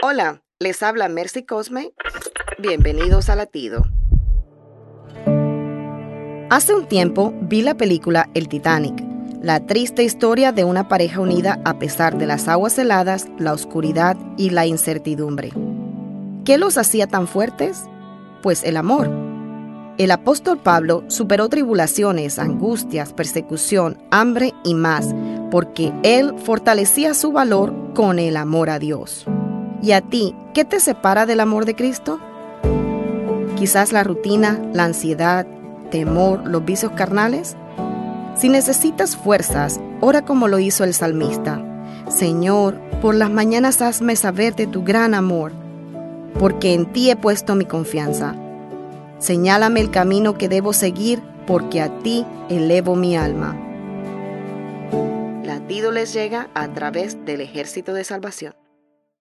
Hola, les habla Mercy Cosme. Bienvenidos a Latido. Hace un tiempo vi la película El Titanic, la triste historia de una pareja unida a pesar de las aguas heladas, la oscuridad y la incertidumbre. ¿Qué los hacía tan fuertes? Pues el amor. El apóstol Pablo superó tribulaciones, angustias, persecución, hambre y más, porque él fortalecía su valor con el amor a Dios. ¿Y a ti, qué te separa del amor de Cristo? Quizás la rutina, la ansiedad, temor, los vicios carnales. Si necesitas fuerzas, ora como lo hizo el salmista. Señor, por las mañanas hazme saber de tu gran amor, porque en ti he puesto mi confianza. Señálame el camino que debo seguir, porque a ti elevo mi alma. Latido les llega a través del ejército de salvación.